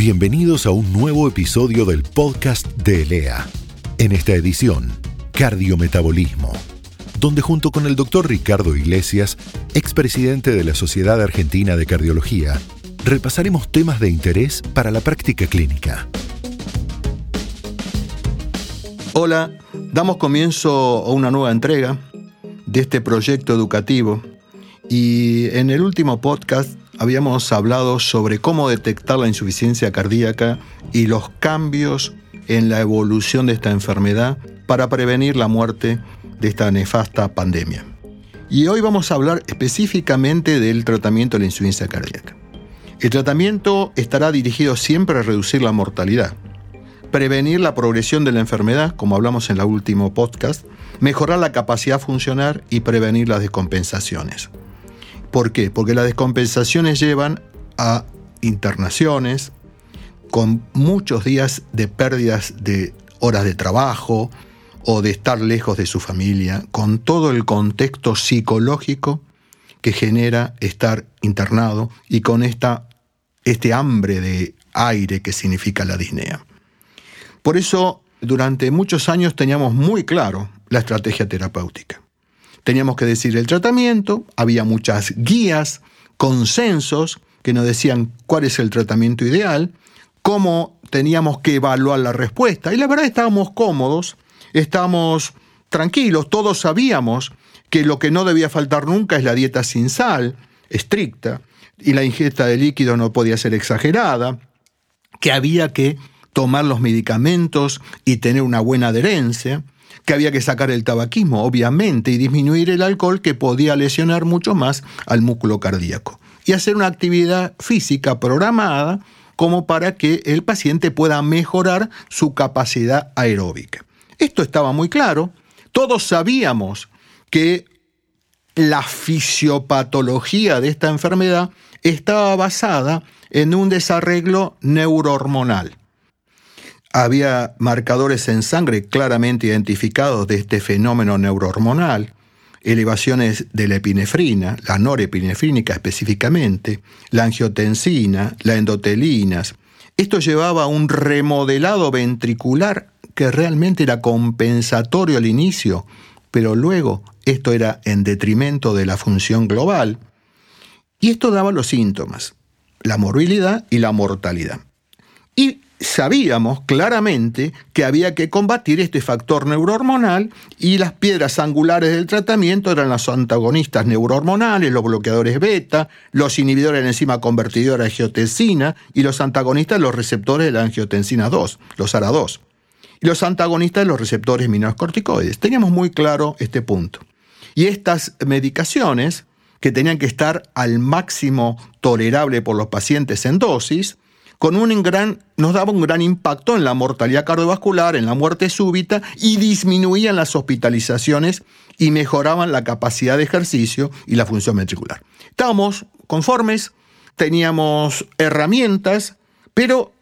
Bienvenidos a un nuevo episodio del podcast de ELEA. En esta edición, Cardiometabolismo, donde junto con el doctor Ricardo Iglesias, expresidente de la Sociedad Argentina de Cardiología, repasaremos temas de interés para la práctica clínica. Hola, damos comienzo a una nueva entrega de este proyecto educativo y en el último podcast habíamos hablado sobre cómo detectar la insuficiencia cardíaca y los cambios en la evolución de esta enfermedad para prevenir la muerte de esta nefasta pandemia. Y hoy vamos a hablar específicamente del tratamiento de la insuficiencia cardíaca. El tratamiento estará dirigido siempre a reducir la mortalidad, prevenir la progresión de la enfermedad, como hablamos en el último podcast, mejorar la capacidad funcional y prevenir las descompensaciones. ¿Por qué? Porque las descompensaciones llevan a internaciones con muchos días de pérdidas de horas de trabajo o de estar lejos de su familia, con todo el contexto psicológico que genera estar internado y con esta, este hambre de aire que significa la disnea. Por eso, durante muchos años teníamos muy claro la estrategia terapéutica. Teníamos que decir el tratamiento, había muchas guías, consensos que nos decían cuál es el tratamiento ideal, cómo teníamos que evaluar la respuesta. Y la verdad estábamos cómodos, estábamos tranquilos, todos sabíamos que lo que no debía faltar nunca es la dieta sin sal, estricta, y la ingesta de líquido no podía ser exagerada, que había que tomar los medicamentos y tener una buena adherencia, que había que sacar el tabaquismo, obviamente, y disminuir el alcohol que podía lesionar mucho más al músculo cardíaco. Y hacer una actividad física programada como para que el paciente pueda mejorar su capacidad aeróbica. Esto estaba muy claro. Todos sabíamos que la fisiopatología de esta enfermedad estaba basada en un desarreglo neurohormonal había marcadores en sangre claramente identificados de este fenómeno neurohormonal, elevaciones de la epinefrina, la norepinefrínica específicamente, la angiotensina, la endotelinas. Esto llevaba a un remodelado ventricular que realmente era compensatorio al inicio, pero luego esto era en detrimento de la función global. Y esto daba los síntomas, la morbilidad y la mortalidad. Y sabíamos claramente que había que combatir este factor neurohormonal y las piedras angulares del tratamiento eran los antagonistas neurohormonales, los bloqueadores beta, los inhibidores de la enzima convertidora de angiotensina y los antagonistas los receptores de la angiotensina 2, los ARA2, y los antagonistas de los receptores mineroscorticoides. Teníamos muy claro este punto. Y estas medicaciones, que tenían que estar al máximo tolerable por los pacientes en dosis, con un gran, nos daba un gran impacto en la mortalidad cardiovascular, en la muerte súbita y disminuían las hospitalizaciones y mejoraban la capacidad de ejercicio y la función ventricular. Estábamos conformes, teníamos herramientas, pero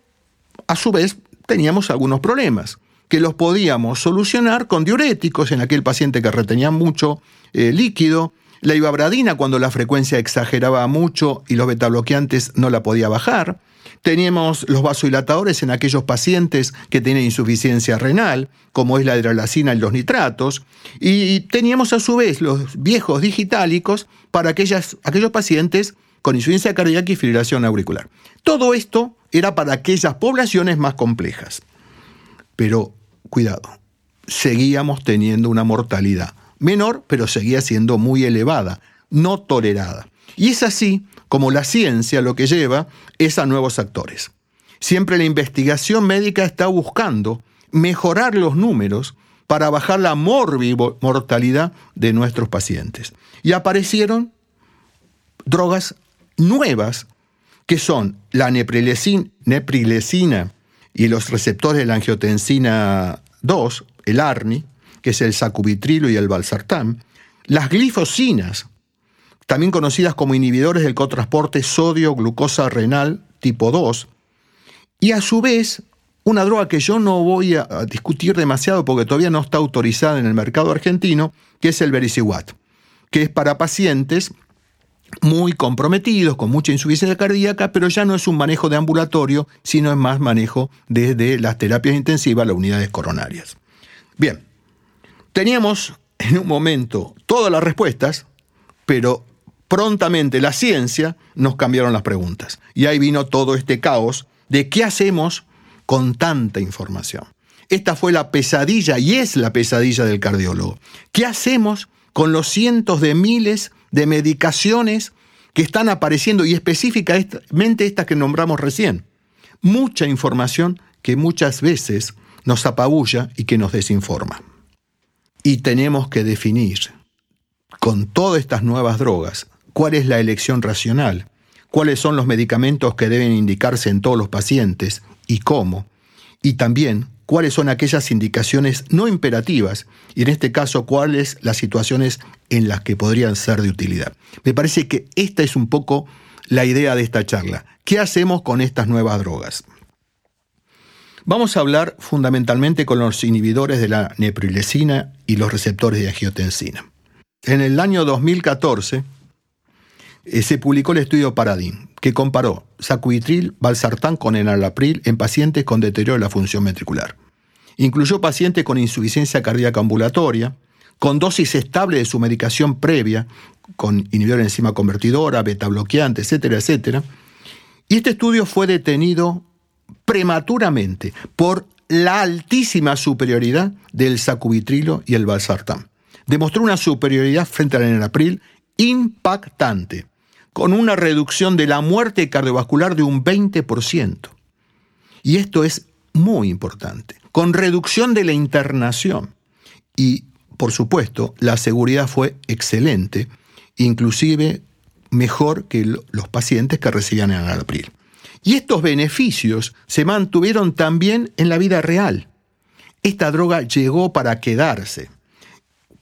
a su vez teníamos algunos problemas que los podíamos solucionar con diuréticos en aquel paciente que retenía mucho eh, líquido, la ibabradina cuando la frecuencia exageraba mucho y los betabloqueantes no la podía bajar, Teníamos los vasodilatadores en aquellos pacientes que tienen insuficiencia renal, como es la hidralacina y los nitratos, y teníamos a su vez los viejos digitálicos para aquellos pacientes con insuficiencia cardíaca y fibrilación auricular. Todo esto era para aquellas poblaciones más complejas. Pero cuidado, seguíamos teniendo una mortalidad menor, pero seguía siendo muy elevada, no tolerada. Y es así como la ciencia lo que lleva es a nuevos actores. Siempre la investigación médica está buscando mejorar los números para bajar la mortalidad de nuestros pacientes. Y aparecieron drogas nuevas que son la neprilesina y los receptores de la angiotensina 2, el ARNI, que es el sacubitrilo y el valsartán, las glifosinas, también conocidas como inhibidores del cotransporte sodio-glucosa renal tipo 2, y a su vez una droga que yo no voy a discutir demasiado porque todavía no está autorizada en el mercado argentino, que es el Vericiguat, que es para pacientes muy comprometidos, con mucha insuficiencia cardíaca, pero ya no es un manejo de ambulatorio, sino es más manejo desde las terapias intensivas las unidades coronarias. Bien, teníamos en un momento todas las respuestas, pero prontamente la ciencia nos cambiaron las preguntas. Y ahí vino todo este caos de qué hacemos con tanta información. Esta fue la pesadilla y es la pesadilla del cardiólogo. ¿Qué hacemos con los cientos de miles de medicaciones que están apareciendo y específicamente estas que nombramos recién? Mucha información que muchas veces nos apabulla y que nos desinforma. Y tenemos que definir con todas estas nuevas drogas cuál es la elección racional, cuáles son los medicamentos que deben indicarse en todos los pacientes y cómo, y también cuáles son aquellas indicaciones no imperativas y en este caso cuáles las situaciones en las que podrían ser de utilidad. Me parece que esta es un poco la idea de esta charla. ¿Qué hacemos con estas nuevas drogas? Vamos a hablar fundamentalmente con los inhibidores de la neprilesina y los receptores de angiotensina. En el año 2014 eh, se publicó el estudio Paradigm, que comparó sacubitril, valsartán con enalapril en pacientes con deterioro de la función ventricular. Incluyó pacientes con insuficiencia cardíaca ambulatoria, con dosis estable de su medicación previa, con inhibidor de enzima convertidora, beta bloqueante, etcétera, etcétera. Y este estudio fue detenido prematuramente por la altísima superioridad del sacubitrilo y el valsartán. Demostró una superioridad frente al enalapril impactante con una reducción de la muerte cardiovascular de un 20%. Y esto es muy importante, con reducción de la internación. Y, por supuesto, la seguridad fue excelente, inclusive mejor que los pacientes que recibían en april. Y estos beneficios se mantuvieron también en la vida real. Esta droga llegó para quedarse.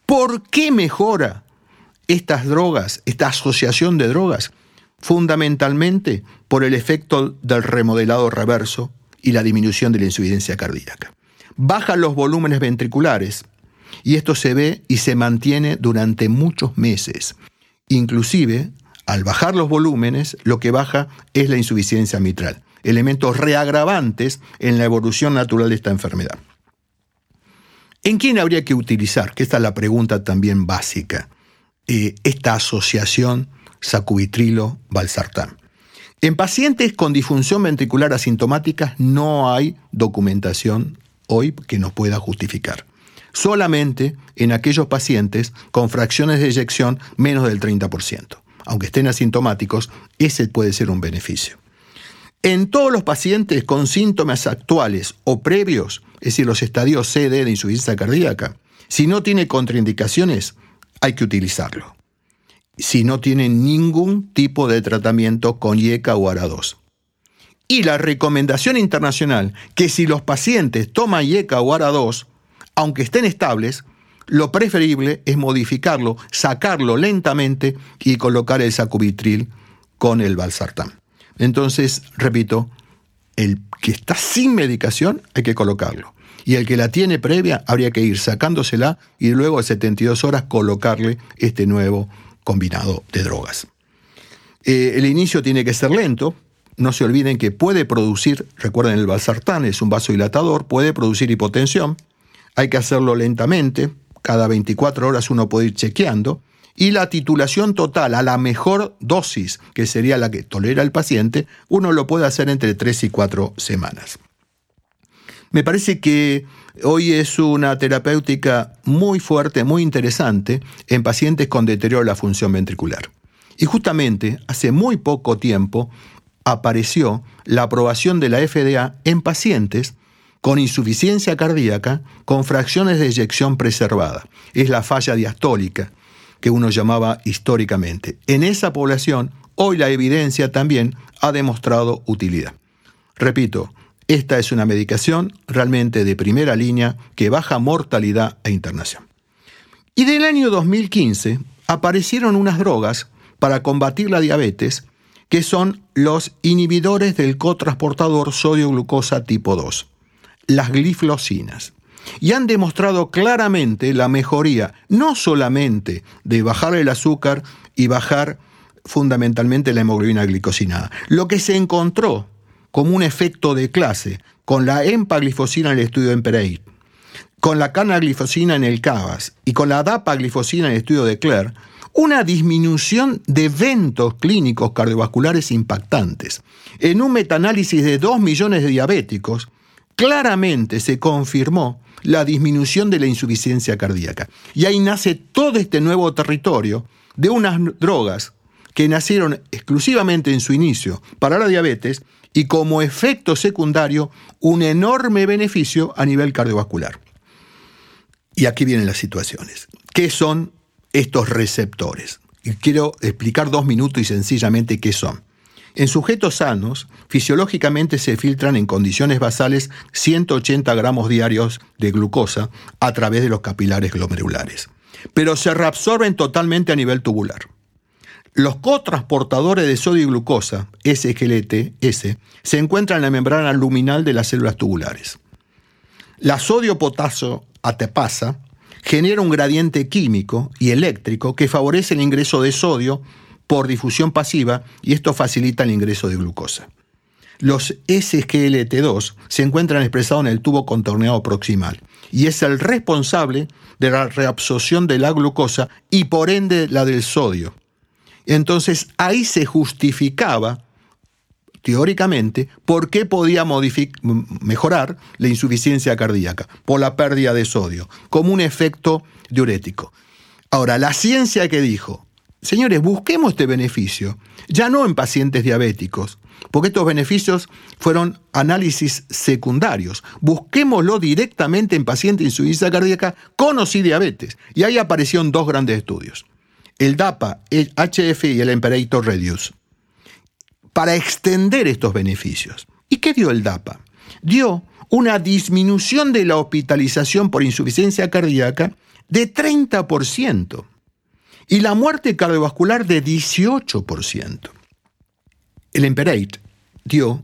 ¿Por qué mejora estas drogas, esta asociación de drogas, fundamentalmente por el efecto del remodelado reverso y la disminución de la insuficiencia cardíaca. Bajan los volúmenes ventriculares y esto se ve y se mantiene durante muchos meses. Inclusive, al bajar los volúmenes, lo que baja es la insuficiencia mitral, elementos reagravantes en la evolución natural de esta enfermedad. ¿En quién habría que utilizar? Que esta es la pregunta también básica. Eh, esta asociación sacubitrilo, valsartán. En pacientes con disfunción ventricular asintomática no hay documentación hoy que nos pueda justificar. Solamente en aquellos pacientes con fracciones de eyección menos del 30%. Aunque estén asintomáticos, ese puede ser un beneficio. En todos los pacientes con síntomas actuales o previos, es decir, los estadios CD de insuficiencia cardíaca, si no tiene contraindicaciones, hay que utilizarlo. Si no tiene ningún tipo de tratamiento con IECA o ARA2. Y la recomendación internacional que si los pacientes toman IECA o ARA2, aunque estén estables, lo preferible es modificarlo, sacarlo lentamente y colocar el sacubitril con el valsartán. Entonces, repito, el que está sin medicación hay que colocarlo y el que la tiene previa habría que ir sacándosela y luego a 72 horas colocarle este nuevo combinado de drogas. Eh, el inicio tiene que ser lento, no se olviden que puede producir, recuerden el valsartán es un vasodilatador, puede producir hipotensión, hay que hacerlo lentamente, cada 24 horas uno puede ir chequeando, y la titulación total a la mejor dosis, que sería la que tolera el paciente, uno lo puede hacer entre 3 y 4 semanas. Me parece que hoy es una terapéutica muy fuerte, muy interesante en pacientes con deterioro de la función ventricular. Y justamente hace muy poco tiempo apareció la aprobación de la FDA en pacientes con insuficiencia cardíaca con fracciones de eyección preservada. Es la falla diastólica que uno llamaba históricamente. En esa población, hoy la evidencia también ha demostrado utilidad. Repito, esta es una medicación realmente de primera línea que baja mortalidad e internación. Y del año 2015 aparecieron unas drogas para combatir la diabetes que son los inhibidores del cotransportador sodio-glucosa tipo 2, las gliflosinas. Y han demostrado claramente la mejoría no solamente de bajar el azúcar y bajar fundamentalmente la hemoglobina glicosinada. Lo que se encontró como un efecto de clase con la empaglifosina en el estudio de Emperate, con la canaglifosina en el CABAS y con la dapaglifosina en el estudio de Claire, una disminución de eventos clínicos cardiovasculares impactantes. En un metaanálisis de 2 millones de diabéticos, claramente se confirmó la disminución de la insuficiencia cardíaca. Y ahí nace todo este nuevo territorio de unas drogas que nacieron exclusivamente en su inicio para la diabetes y como efecto secundario un enorme beneficio a nivel cardiovascular. Y aquí vienen las situaciones. ¿Qué son estos receptores? Y quiero explicar dos minutos y sencillamente qué son. En sujetos sanos, fisiológicamente se filtran en condiciones basales 180 gramos diarios de glucosa a través de los capilares glomerulares, pero se reabsorben totalmente a nivel tubular. Los cotransportadores de sodio y glucosa, SGLT-S, se encuentran en la membrana luminal de las células tubulares. La sodio-potasio atepasa genera un gradiente químico y eléctrico que favorece el ingreso de sodio por difusión pasiva y esto facilita el ingreso de glucosa. Los SGLT2 se encuentran expresados en el tubo contorneado proximal y es el responsable de la reabsorción de la glucosa y por ende la del sodio. Entonces ahí se justificaba teóricamente, por qué podía mejorar la insuficiencia cardíaca, por la pérdida de sodio, como un efecto diurético. Ahora, la ciencia que dijo, Señores, busquemos este beneficio, ya no en pacientes diabéticos, porque estos beneficios fueron análisis secundarios. Busquémoslo directamente en pacientes de insuficiencia cardíaca con o sin diabetes. Y ahí aparecieron dos grandes estudios. El DAPA, el HF y el Imperator Reduce. Para extender estos beneficios. ¿Y qué dio el DAPA? Dio una disminución de la hospitalización por insuficiencia cardíaca de 30% y la muerte cardiovascular de 18%. El Emperate dio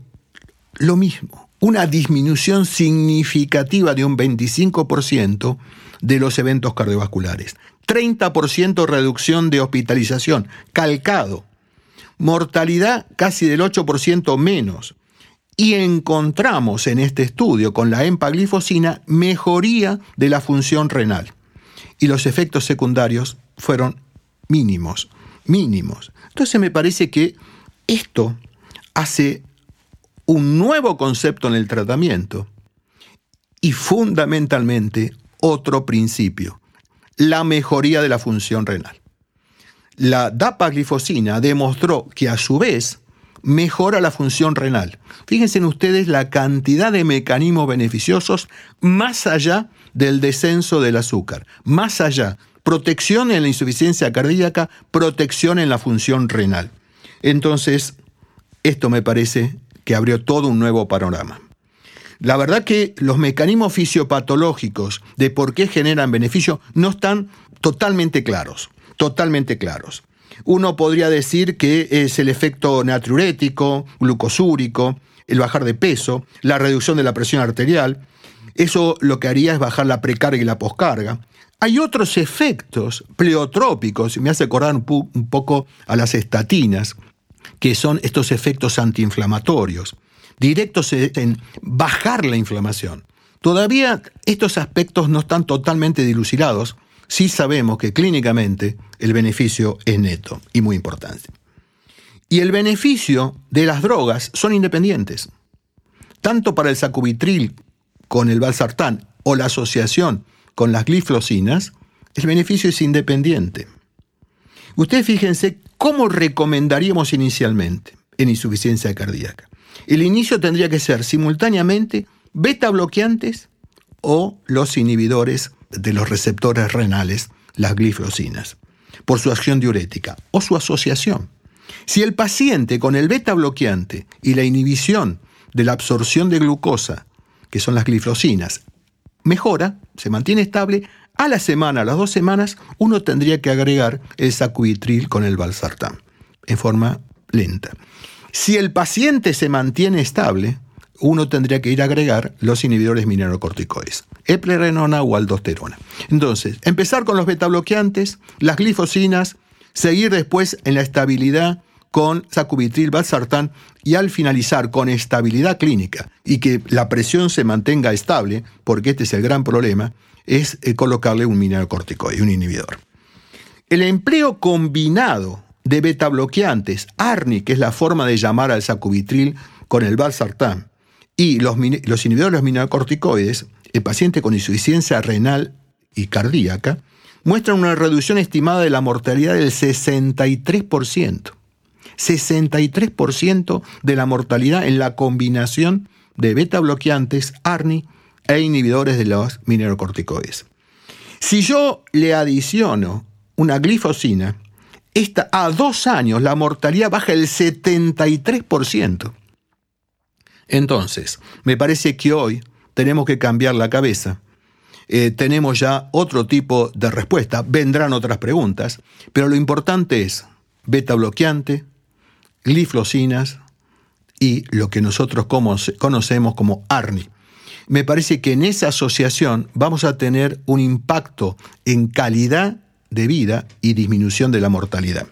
lo mismo, una disminución significativa de un 25% de los eventos cardiovasculares, 30% reducción de hospitalización, calcado, mortalidad casi del 8% menos. Y encontramos en este estudio con la empaglifosina mejoría de la función renal. Y los efectos secundarios fueron mínimos, mínimos. Entonces me parece que esto hace un nuevo concepto en el tratamiento y fundamentalmente otro principio, la mejoría de la función renal. La dapaglifosina demostró que a su vez mejora la función renal. Fíjense en ustedes la cantidad de mecanismos beneficiosos más allá del descenso del azúcar, más allá protección en la insuficiencia cardíaca, protección en la función renal. Entonces, esto me parece que abrió todo un nuevo panorama. La verdad que los mecanismos fisiopatológicos de por qué generan beneficio no están totalmente claros, totalmente claros. Uno podría decir que es el efecto natriurético, glucosúrico, el bajar de peso, la reducción de la presión arterial. Eso lo que haría es bajar la precarga y la poscarga. Hay otros efectos pleotrópicos, me hace acordar un, poco a las estatinas, que son estos efectos antiinflamatorios, directos en bajar la inflamación. Todavía estos aspectos no están totalmente dilucidados, sí sabemos que clínicamente el beneficio es neto y muy importante. Y el beneficio de las drogas son independientes. Tanto para el sacubitril con el valsartán o la asociación con las glifosinas, el beneficio es independiente. Ustedes fíjense cómo recomendaríamos inicialmente en insuficiencia cardíaca. El inicio tendría que ser simultáneamente beta bloqueantes o los inhibidores de los receptores renales, las glifosinas, por su acción diurética o su asociación. Si el paciente con el beta bloqueante y la inhibición de la absorción de glucosa, que son las glifosinas, mejora, se mantiene estable, a la semana, a las dos semanas, uno tendría que agregar el sacubitril con el valsartán, en forma lenta. Si el paciente se mantiene estable, uno tendría que ir a agregar los inhibidores minerocorticoides, eplerenona o aldosterona. Entonces, empezar con los beta bloqueantes, las glifosinas, seguir después en la estabilidad con sacubitril valsartán y al finalizar con estabilidad clínica y que la presión se mantenga estable, porque este es el gran problema, es eh, colocarle un mineralocorticoide, un inhibidor. El empleo combinado de beta bloqueantes, ARNI, que es la forma de llamar al sacubitril con el valsartán, y los, inhibidores de los mineralocorticoides, el paciente con insuficiencia renal y cardíaca, muestran una reducción estimada de la mortalidad del 63%. 63% de la mortalidad en la combinación de beta bloqueantes, ARNI e inhibidores de los minerocorticoides. Si yo le adiciono una glifosina, esta, a dos años la mortalidad baja el 73%. Entonces, me parece que hoy tenemos que cambiar la cabeza. Eh, tenemos ya otro tipo de respuesta, vendrán otras preguntas, pero lo importante es beta bloqueante, glifosinas y lo que nosotros conocemos como ARNI. Me parece que en esa asociación vamos a tener un impacto en calidad de vida y disminución de la mortalidad.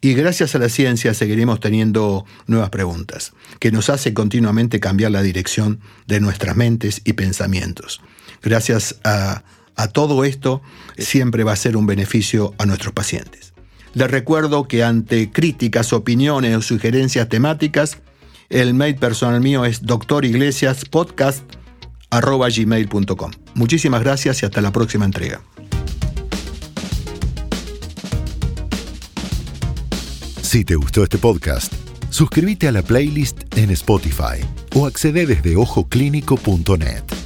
Y gracias a la ciencia seguiremos teniendo nuevas preguntas, que nos hace continuamente cambiar la dirección de nuestras mentes y pensamientos. Gracias a todo esto, siempre va a ser un beneficio a nuestros pacientes. Les recuerdo que ante críticas, opiniones o sugerencias temáticas, el mail personal mío es doctoriglesiaspodcast.gmail.com. Muchísimas gracias y hasta la próxima entrega. Si te gustó este podcast, suscríbete a la playlist en Spotify o accede desde ojoclínico.net.